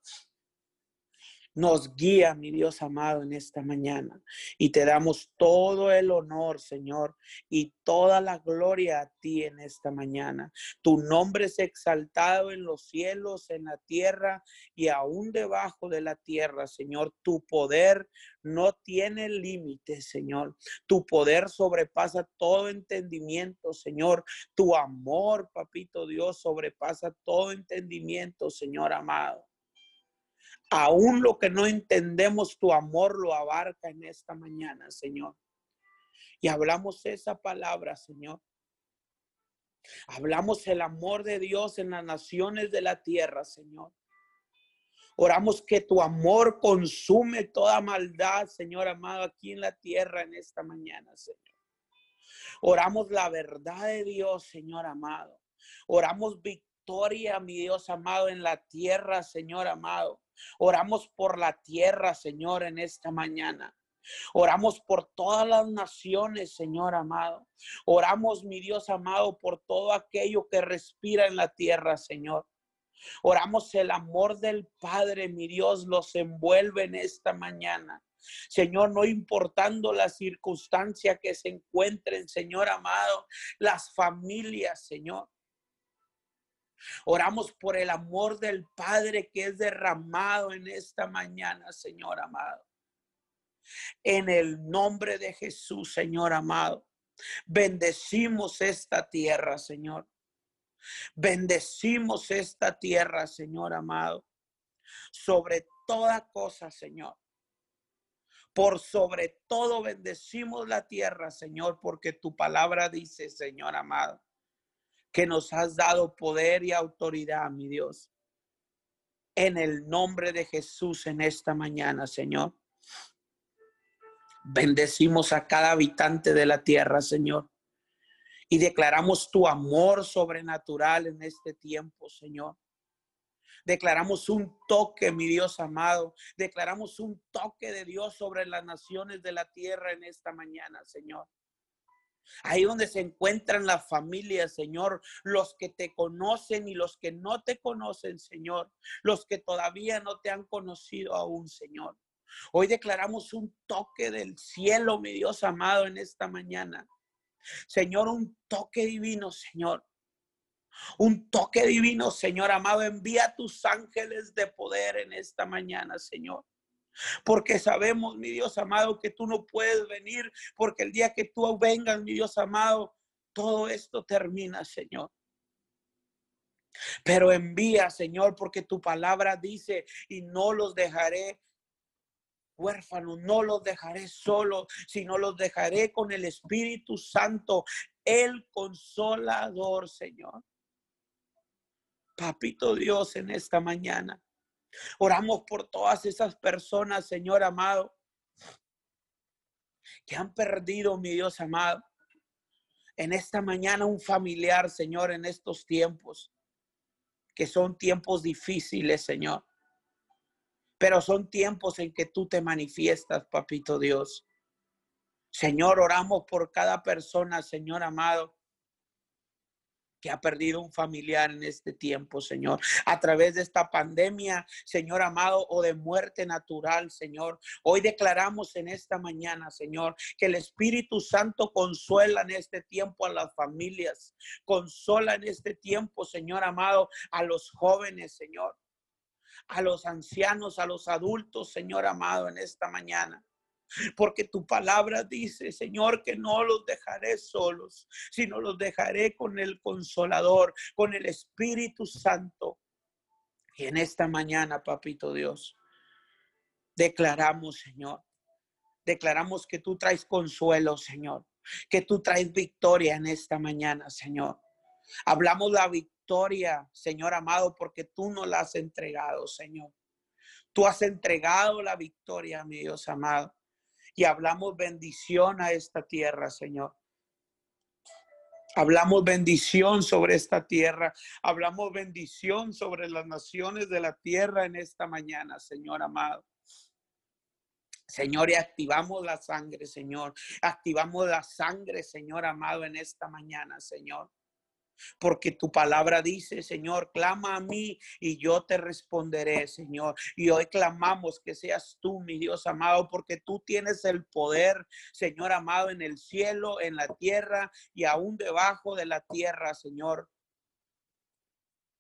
nos guía, mi Dios amado, en esta mañana. Y te damos todo el honor, Señor, y toda la gloria a ti en esta mañana. Tu nombre es exaltado en los cielos, en la tierra y aún debajo de la tierra, Señor. Tu poder no tiene límite, Señor. Tu poder sobrepasa todo entendimiento, Señor. Tu amor, papito Dios, sobrepasa todo entendimiento, Señor amado. Aún lo que no entendemos, tu amor lo abarca en esta mañana, Señor. Y hablamos esa palabra, Señor. Hablamos el amor de Dios en las naciones de la tierra, Señor. Oramos que tu amor consume toda maldad, Señor amado, aquí en la tierra en esta mañana, Señor. Oramos la verdad de Dios, Señor amado. Oramos victoria, mi Dios amado, en la tierra, Señor amado. Oramos por la tierra, Señor, en esta mañana. Oramos por todas las naciones, Señor amado. Oramos, mi Dios amado, por todo aquello que respira en la tierra, Señor. Oramos el amor del Padre, mi Dios, los envuelve en esta mañana. Señor, no importando la circunstancia que se encuentren, Señor amado, las familias, Señor. Oramos por el amor del Padre que es derramado en esta mañana, Señor amado. En el nombre de Jesús, Señor amado. Bendecimos esta tierra, Señor. Bendecimos esta tierra, Señor amado. Sobre toda cosa, Señor. Por sobre todo bendecimos la tierra, Señor, porque tu palabra dice, Señor amado, que nos has dado poder y autoridad, mi Dios. En el nombre de Jesús en esta mañana, Señor. Bendecimos a cada habitante de la tierra, Señor. Y declaramos tu amor sobrenatural en este tiempo, Señor. Declaramos un toque, mi Dios amado. Declaramos un toque de Dios sobre las naciones de la tierra en esta mañana, Señor. Ahí donde se encuentran las familias, Señor, los que te conocen y los que no te conocen, Señor, los que todavía no te han conocido aún, Señor. Hoy declaramos un toque del cielo, mi Dios amado, en esta mañana. Señor, un toque divino, Señor. Un toque divino, Señor amado. Envía tus ángeles de poder en esta mañana, Señor. Porque sabemos, mi Dios amado, que tú no puedes venir, porque el día que tú vengas, mi Dios amado, todo esto termina, Señor. Pero envía, Señor, porque tu palabra dice, y no los dejaré huérfanos, no los dejaré solos, sino los dejaré con el Espíritu Santo, el consolador, Señor. Papito Dios, en esta mañana. Oramos por todas esas personas, Señor amado, que han perdido, mi Dios amado, en esta mañana un familiar, Señor, en estos tiempos, que son tiempos difíciles, Señor. Pero son tiempos en que tú te manifiestas, papito Dios. Señor, oramos por cada persona, Señor amado, que ha perdido un familiar en este tiempo, Señor, a través de esta pandemia, Señor amado, o de muerte natural, Señor. Hoy declaramos en esta mañana, Señor, que el Espíritu Santo consuela en este tiempo a las familias, consola en este tiempo, Señor amado, a los jóvenes, Señor, a los ancianos, a los adultos, Señor amado, en esta mañana. Porque tu palabra dice, Señor, que no los dejaré solos, sino los dejaré con el consolador, con el Espíritu Santo. Y en esta mañana, papito Dios, declaramos, Señor, declaramos que tú traes consuelo, Señor, que tú traes victoria en esta mañana, Señor. Hablamos la victoria, Señor amado, porque tú nos la has entregado, Señor. Tú has entregado la victoria, mi Dios amado y hablamos bendición a esta tierra, Señor. Hablamos bendición sobre esta tierra. Hablamos bendición sobre las naciones de la tierra en esta mañana, Señor amado. Señor, y activamos la sangre, Señor. Activamos la sangre, Señor amado, en esta mañana, Señor. Porque tu palabra dice, Señor, clama a mí y yo te responderé, Señor. Y hoy clamamos que seas tú, mi Dios amado, porque tú tienes el poder, Señor amado, en el cielo, en la tierra y aún debajo de la tierra, Señor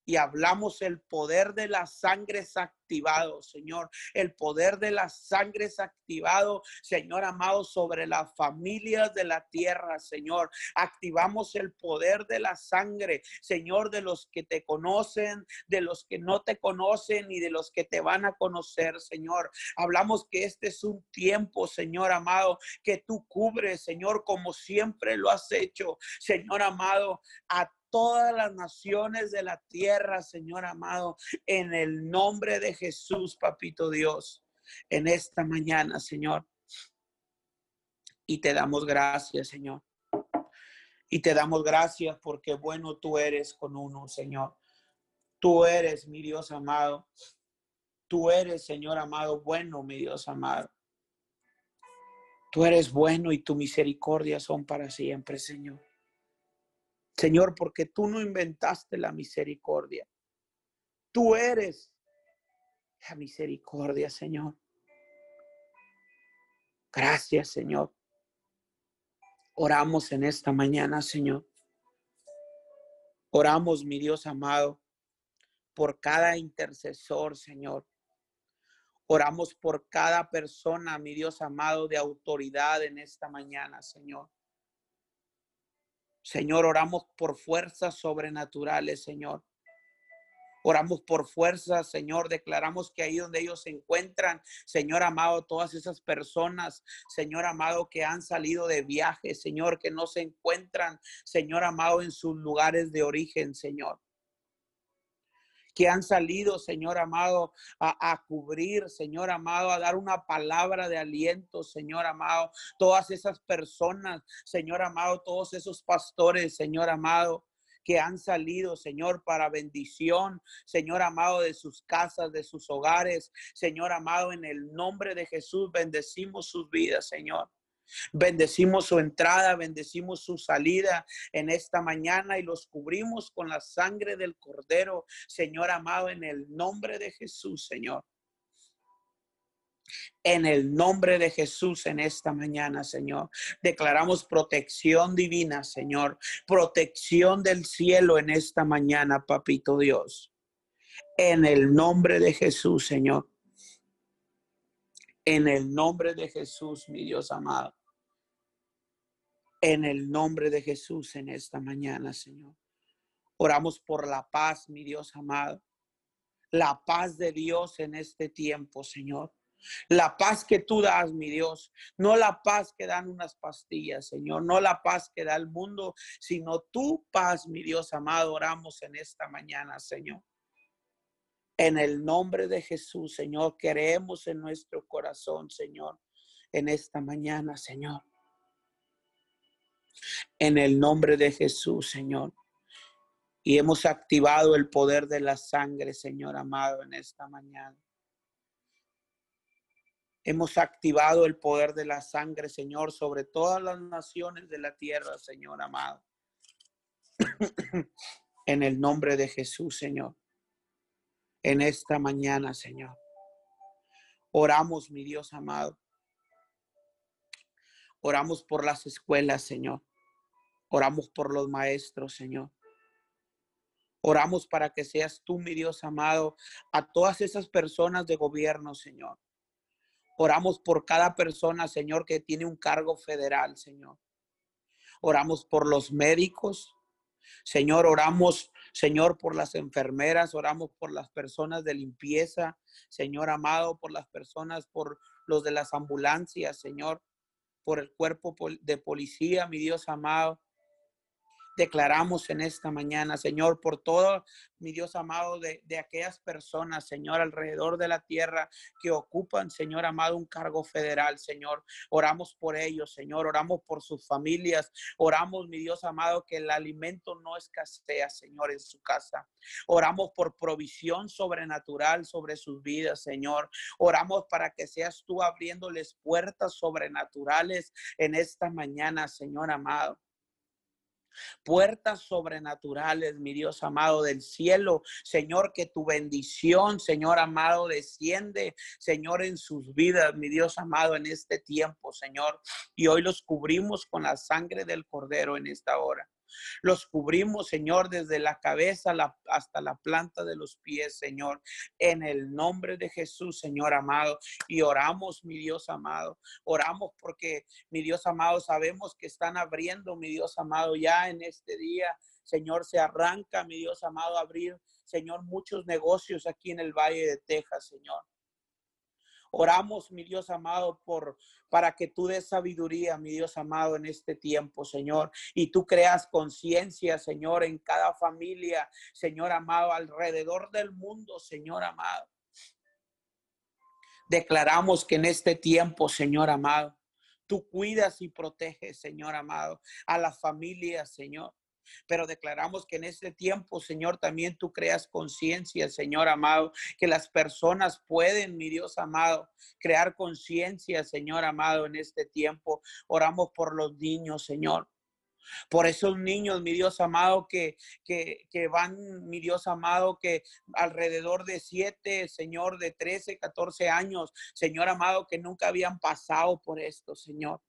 y hablamos el poder de la sangre activado, Señor, el poder de la sangre activado, Señor amado, sobre las familias de la tierra, Señor. Activamos el poder de la sangre, Señor, de los que te conocen, de los que no te conocen y de los que te van a conocer, Señor. Hablamos que este es un tiempo, Señor amado, que tú cubres, Señor, como siempre lo has hecho, Señor amado, a todas las naciones de la tierra, Señor amado, en el nombre de Jesús, papito Dios, en esta mañana, Señor. Y te damos gracias, Señor. Y te damos gracias porque bueno tú eres con uno, Señor. Tú eres, mi Dios amado. Tú eres, Señor amado, bueno, mi Dios amado. Tú eres bueno y tu misericordia son para siempre, Señor. Señor, porque tú no inventaste la misericordia. Tú eres la misericordia, Señor. Gracias, Señor. Oramos en esta mañana, Señor. Oramos, mi Dios amado, por cada intercesor, Señor. Oramos por cada persona, mi Dios amado, de autoridad en esta mañana, Señor. Señor, oramos por fuerzas sobrenaturales, Señor. Oramos por fuerzas, Señor. Declaramos que ahí donde ellos se encuentran, Señor amado, todas esas personas, Señor amado, que han salido de viaje, Señor, que no se encuentran, Señor amado, en sus lugares de origen, Señor que han salido, Señor amado, a, cubrir, Señor amado, a dar una palabra de aliento, Señor amado. Todas esas personas, Señor amado, todos esos pastores, Señor amado que han salido, Señor, para bendición, Señor amado, de sus casas, de sus hogares. Señor amado, en el nombre de Jesús, bendecimos sus vidas, Señor. Bendecimos su entrada, bendecimos su salida en esta mañana y los cubrimos con la sangre del Cordero, Señor amado, en el nombre de Jesús, Señor. En el nombre de Jesús en esta mañana, Señor. Declaramos protección divina, Señor. Protección del cielo en esta mañana, Papito Dios. En el nombre de Jesús, Señor. En el nombre de Jesús, mi Dios amado. En el nombre de Jesús en esta mañana, Señor. Oramos por la paz, mi Dios amado. La paz de Dios en este tiempo, Señor. La paz que tú das, mi Dios, no la paz que dan unas pastillas, Señor, no la paz que da el mundo, sino tu paz, mi Dios amado, oramos en esta mañana, Señor. En el nombre de Jesús, Señor, queremos en nuestro corazón, Señor, en esta mañana, Señor. En el nombre de Jesús, Señor. Y hemos activado el poder de la sangre, Señor amado, en esta mañana. Hemos activado el poder de la sangre, Señor, sobre todas las naciones de la tierra, Señor amado. en el nombre de Jesús, Señor en esta mañana, Señor. Oramos, mi Dios amado. Oramos por las escuelas, Señor. Oramos por los maestros, Señor. Oramos para que seas tú, mi Dios amado, a todas esas personas de gobierno, Señor. Oramos por cada persona, Señor, que tiene un cargo federal, Señor. Oramos por los médicos. Señor, oramos Señor, por las enfermeras, oramos por las personas de limpieza, Señor amado, por las personas, por los de las ambulancias, Señor, por el cuerpo de policía, mi Dios amado. Declaramos en esta mañana, Señor, por todo, mi Dios amado, de, de, aquellas personas, Señor, alrededor de la tierra que ocupan, Señor amado, un cargo federal, Señor. Oramos por ellos, Señor. Oramos por sus familias. Oramos, mi Dios amado, que el alimento no escasea, Señor, en su casa. Oramos por provisión sobrenatural sobre sus vidas, Señor. Oramos para que seas tú abriéndoles puertas sobrenaturales en esta mañana, Señor amado puertas sobrenaturales, mi Dios amado del cielo. Señor, que tu bendición, Señor amado, desciende, Señor, en sus vidas, mi Dios amado, en este tiempo, Señor. Y hoy los cubrimos con la sangre del Cordero en esta hora. Los cubrimos, Señor, desde la cabeza hasta la planta de los pies, Señor, en el nombre de Jesús, Señor amado. Y oramos, mi Dios amado. Oramos porque, mi Dios amado, sabemos que están abriendo, mi Dios amado, ya en este día. Señor, se arranca, mi Dios amado, abrir, Señor, muchos negocios aquí en el Valle de Texas, Señor. Oramos, mi Dios amado, por para que tú des sabiduría, mi Dios amado, en este tiempo, Señor, y tú creas conciencia, Señor, en cada familia, Señor amado, alrededor del mundo, Señor amado. Declaramos que en este tiempo, Señor amado, tú cuidas y proteges, Señor amado, a las familias, Señor. Pero declaramos que en este tiempo, Señor, también tú creas conciencia, Señor amado, que las personas pueden, mi Dios amado, crear conciencia, Señor amado, en este tiempo. Oramos por los niños, Señor. Por esos niños, mi Dios amado, que, que, que, van, mi Dios amado, que alrededor de siete, Señor, de 13, 14 años, Señor amado, que nunca habían pasado por esto, Señor.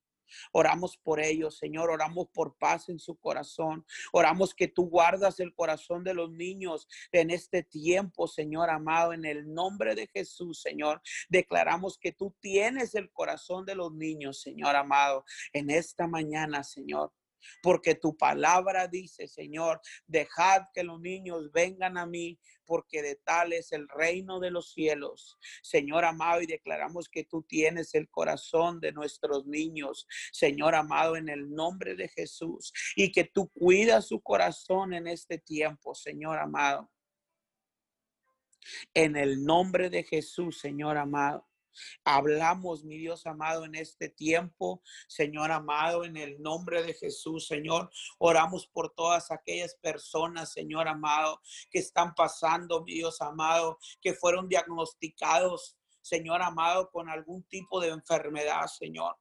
Oramos por ellos, Señor. Oramos por paz en su corazón. Oramos que tú guardas el corazón de los niños en este tiempo, Señor amado. En el nombre de Jesús, Señor. Declaramos que tú tienes el corazón de los niños, Señor amado. En esta mañana, Señor porque tu palabra dice, Señor, dejad que los niños vengan a mí, porque de tal es el reino de los cielos. Señor amado, y declaramos que tú tienes el corazón de nuestros niños, Señor amado, en el nombre de Jesús, y que tú cuidas su corazón en este tiempo, Señor amado. En el nombre de Jesús, Señor amado. Hablamos, mi Dios amado, en este tiempo, Señor amado, en el nombre de Jesús, Señor. Oramos por todas aquellas personas, Señor amado, que están pasando, mi Dios amado, que fueron diagnosticados, Señor amado, con algún tipo de enfermedad, Señor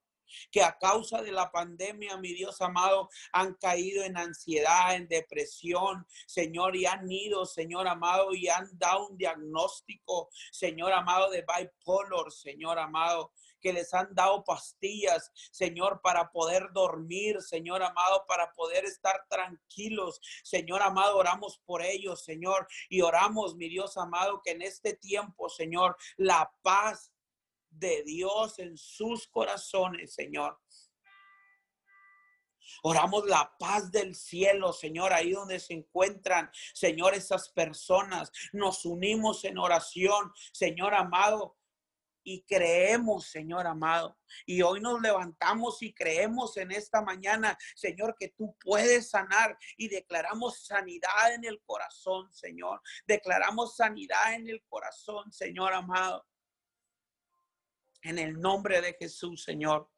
que a causa de la pandemia, mi Dios amado, han caído en ansiedad, en depresión, Señor, y han ido, Señor amado, y han dado un diagnóstico, Señor amado, de bipolar, Señor amado que les han dado pastillas, Señor, para poder dormir, Señor amado, para poder estar tranquilos. Señor amado, oramos por ellos, Señor, y oramos, mi Dios amado, que en este tiempo, Señor, la paz de Dios en sus corazones, Señor. Oramos la paz del cielo, Señor, ahí donde se encuentran, Señor, esas personas. Nos unimos en oración, Señor amado, y creemos, Señor amado. Y hoy nos levantamos y creemos en esta mañana, Señor, que tú puedes sanar y declaramos sanidad en el corazón, Señor. Declaramos sanidad en el corazón, Señor amado. En el nombre de Jesús, Señor.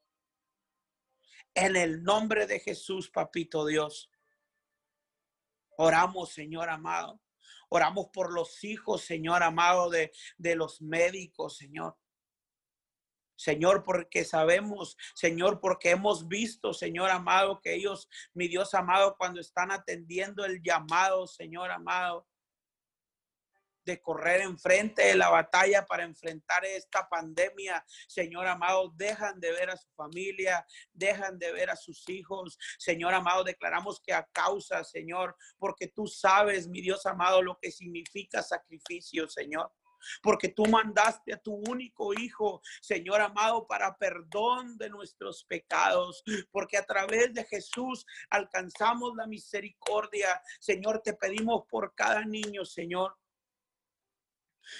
En el nombre de Jesús, Papito Dios. Oramos, Señor amado. Oramos por los hijos, Señor amado, de, de los médicos, Señor. Señor, porque sabemos, Señor, porque hemos visto, Señor amado, que ellos, mi Dios amado, cuando están atendiendo el llamado, Señor amado, de correr enfrente de la batalla para enfrentar esta pandemia. Señor amado, dejan de ver a su familia, dejan de ver a sus hijos. Señor amado, declaramos que a causa, Señor, porque tú sabes, mi Dios amado, lo que significa sacrificio, Señor porque tú mandaste a tu único Hijo, Señor amado, para perdón de nuestros pecados, porque a través de Jesús alcanzamos la misericordia. Señor, te pedimos por cada niño, Señor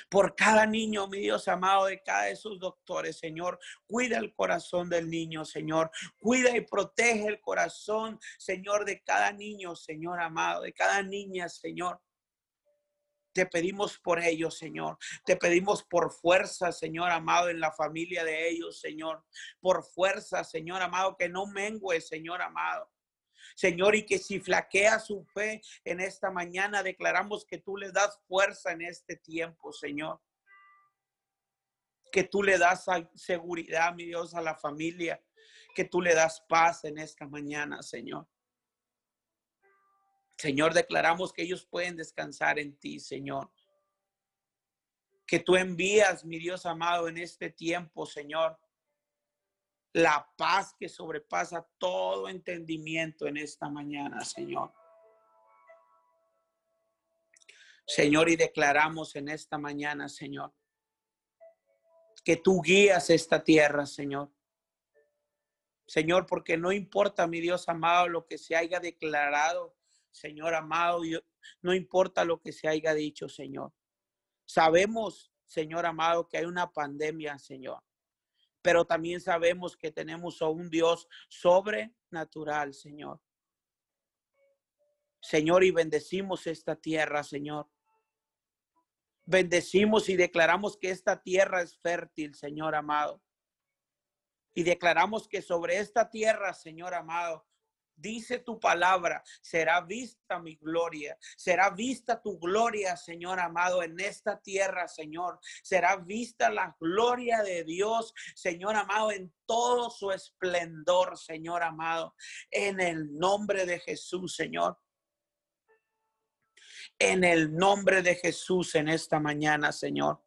por cada niño, mi Dios amado, de cada de esos doctores, Señor. Cuida el corazón del niño, Señor. Cuida y protege el corazón, Señor, de cada niño, Señor amado, de cada niña, Señor. Te pedimos por ellos, Señor. Te pedimos por fuerza, Señor amado, en la familia de ellos, Señor. Por fuerza, Señor amado, que no mengue, Señor amado. Señor, y que si flaquea su fe en esta mañana, declaramos que tú le das fuerza en este tiempo, Señor. Que tú le das seguridad, mi Dios, a la familia. Que tú le das paz en esta mañana, Señor. Señor, declaramos que ellos pueden descansar en ti, Señor. Que tú envías, mi Dios amado, en este tiempo, Señor la paz que sobrepasa todo entendimiento en esta mañana, Señor. Señor, y declaramos en esta mañana, Señor, que tú guías esta tierra, Señor. Señor, porque no importa, mi Dios amado, lo que se haya declarado, Señor amado, no importa lo que se haya dicho, Señor. Sabemos, Señor amado, que hay una pandemia, Señor pero también sabemos que tenemos a un Dios sobrenatural, Señor. Señor, y bendecimos esta tierra, Señor. Bendecimos y declaramos que esta tierra es fértil, Señor amado. Y declaramos que sobre esta tierra, Señor amado, Dice tu palabra, será vista mi gloria, será vista tu gloria, Señor amado, en esta tierra, Señor. Será vista la gloria de Dios, Señor amado, en todo su esplendor, Señor amado, en el nombre de Jesús, Señor. En el nombre de Jesús en esta mañana, Señor.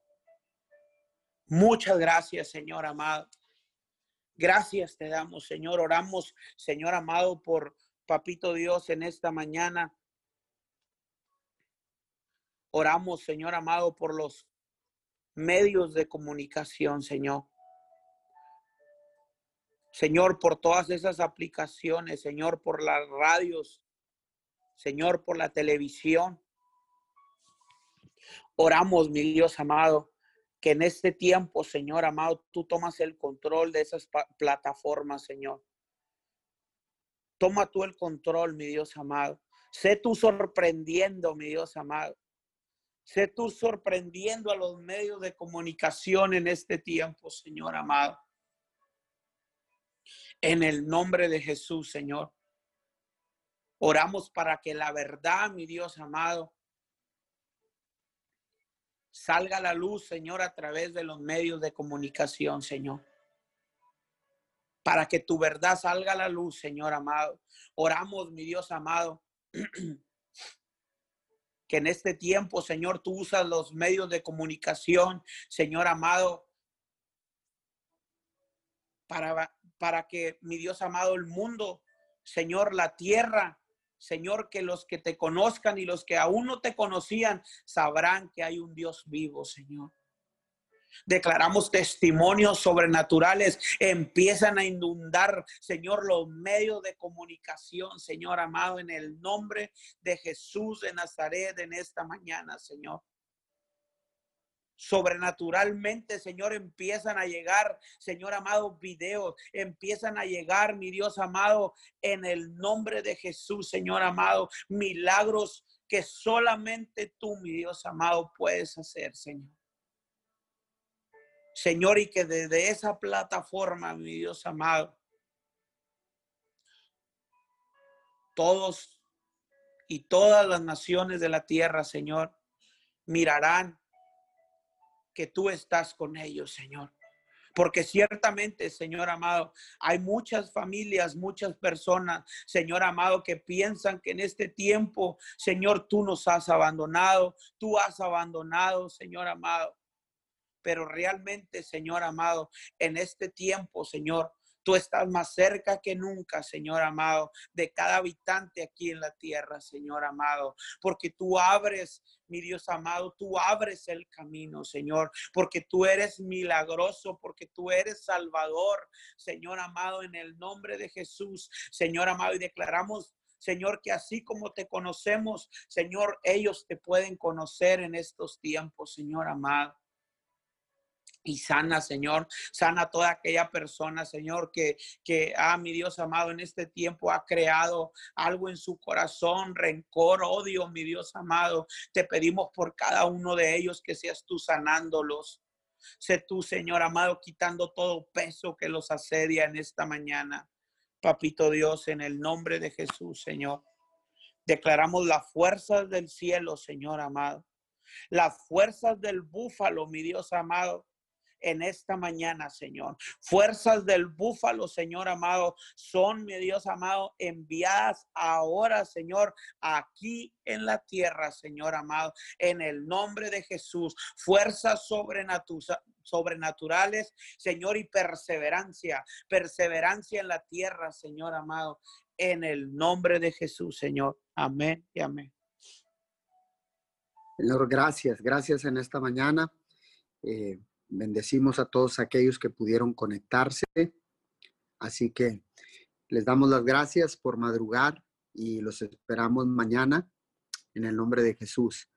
Muchas gracias, Señor amado. Gracias te damos, Señor. Oramos, Señor amado, por Papito Dios en esta mañana. Oramos, Señor amado, por los medios de comunicación, Señor. Señor, por todas esas aplicaciones, Señor, por las radios, Señor, por la televisión. Oramos, mi Dios amado, que en este tiempo, Señor amado, tú tomas el control de esas plataformas, Señor. Toma tú el control, mi Dios amado. Sé tú sorprendiendo, mi Dios amado. Sé tú sorprendiendo a los medios de comunicación en este tiempo, Señor amado. En el nombre de Jesús, Señor. Oramos para que la verdad, mi Dios amado, salga la luz, Señor, a través de los medios de comunicación, Señor. Para que tu verdad salga a la luz, Señor amado. Oramos, mi Dios amado, que en este tiempo, Señor, tú usas los medios de comunicación, Señor amado, para, para que, mi Dios amado, el mundo, Señor, la tierra, Señor, que los que te conozcan y los que aún no te conocían sabrán que hay un Dios vivo, Señor. Declaramos testimonios sobrenaturales. Empiezan a inundar, Señor, los medios de comunicación, Señor amado, en el nombre de Jesús de Nazaret en esta mañana, Señor sobrenaturalmente, Señor, empiezan a llegar, Señor amado, videos, empiezan a llegar, mi Dios amado, en el nombre de Jesús, Señor amado, milagros que solamente tú, mi Dios amado, puedes hacer, Señor. Señor, y que desde esa plataforma, mi Dios amado, todos y todas las naciones de la tierra, Señor, mirarán que tú estás con ellos, Señor. Porque ciertamente, Señor amado, hay muchas familias, muchas personas, Señor amado, que piensan que en este tiempo, Señor, tú nos has abandonado, tú has abandonado, Señor amado. Pero realmente, Señor amado, en este tiempo, Señor, Tú estás más cerca que nunca, Señor amado, de cada habitante aquí en la tierra, Señor amado, porque tú abres, mi Dios amado, tú abres el camino, Señor, porque tú eres milagroso, porque tú eres salvador, Señor amado, en el nombre de Jesús, Señor amado, y declaramos Señor, que así como te conocemos, Señor, ellos te pueden conocer en estos tiempos, Señor amado y sana, Señor. Sana toda aquella persona, Señor, que, que, ah, mi Dios amado, en este tiempo ha creado algo en su corazón, rencor, odio, mi Dios amado. Te pedimos por cada uno de ellos que seas tú sanándolos. Sé tú, Señor amado, quitando todo peso que los asedia en esta mañana. Papito Dios, en el nombre de Jesús, Señor. Declaramos las fuerzas del cielo, Señor amado. Las fuerzas del búfalo, mi Dios amado en esta mañana, Señor. Fuerzas del búfalo, Señor amado, son, mi Dios amado, enviadas ahora, Señor, aquí en la tierra, Señor amado, en el nombre de Jesús. Fuerzas sobrenaturales, Señor, y perseverancia, perseverancia en la tierra, Señor amado, en el nombre de Jesús, Señor. Amén y amén. Señor, gracias, gracias en esta mañana. Eh, Bendecimos a todos aquellos que pudieron conectarse. Así que les damos las gracias por madrugar y los esperamos mañana en el nombre de Jesús.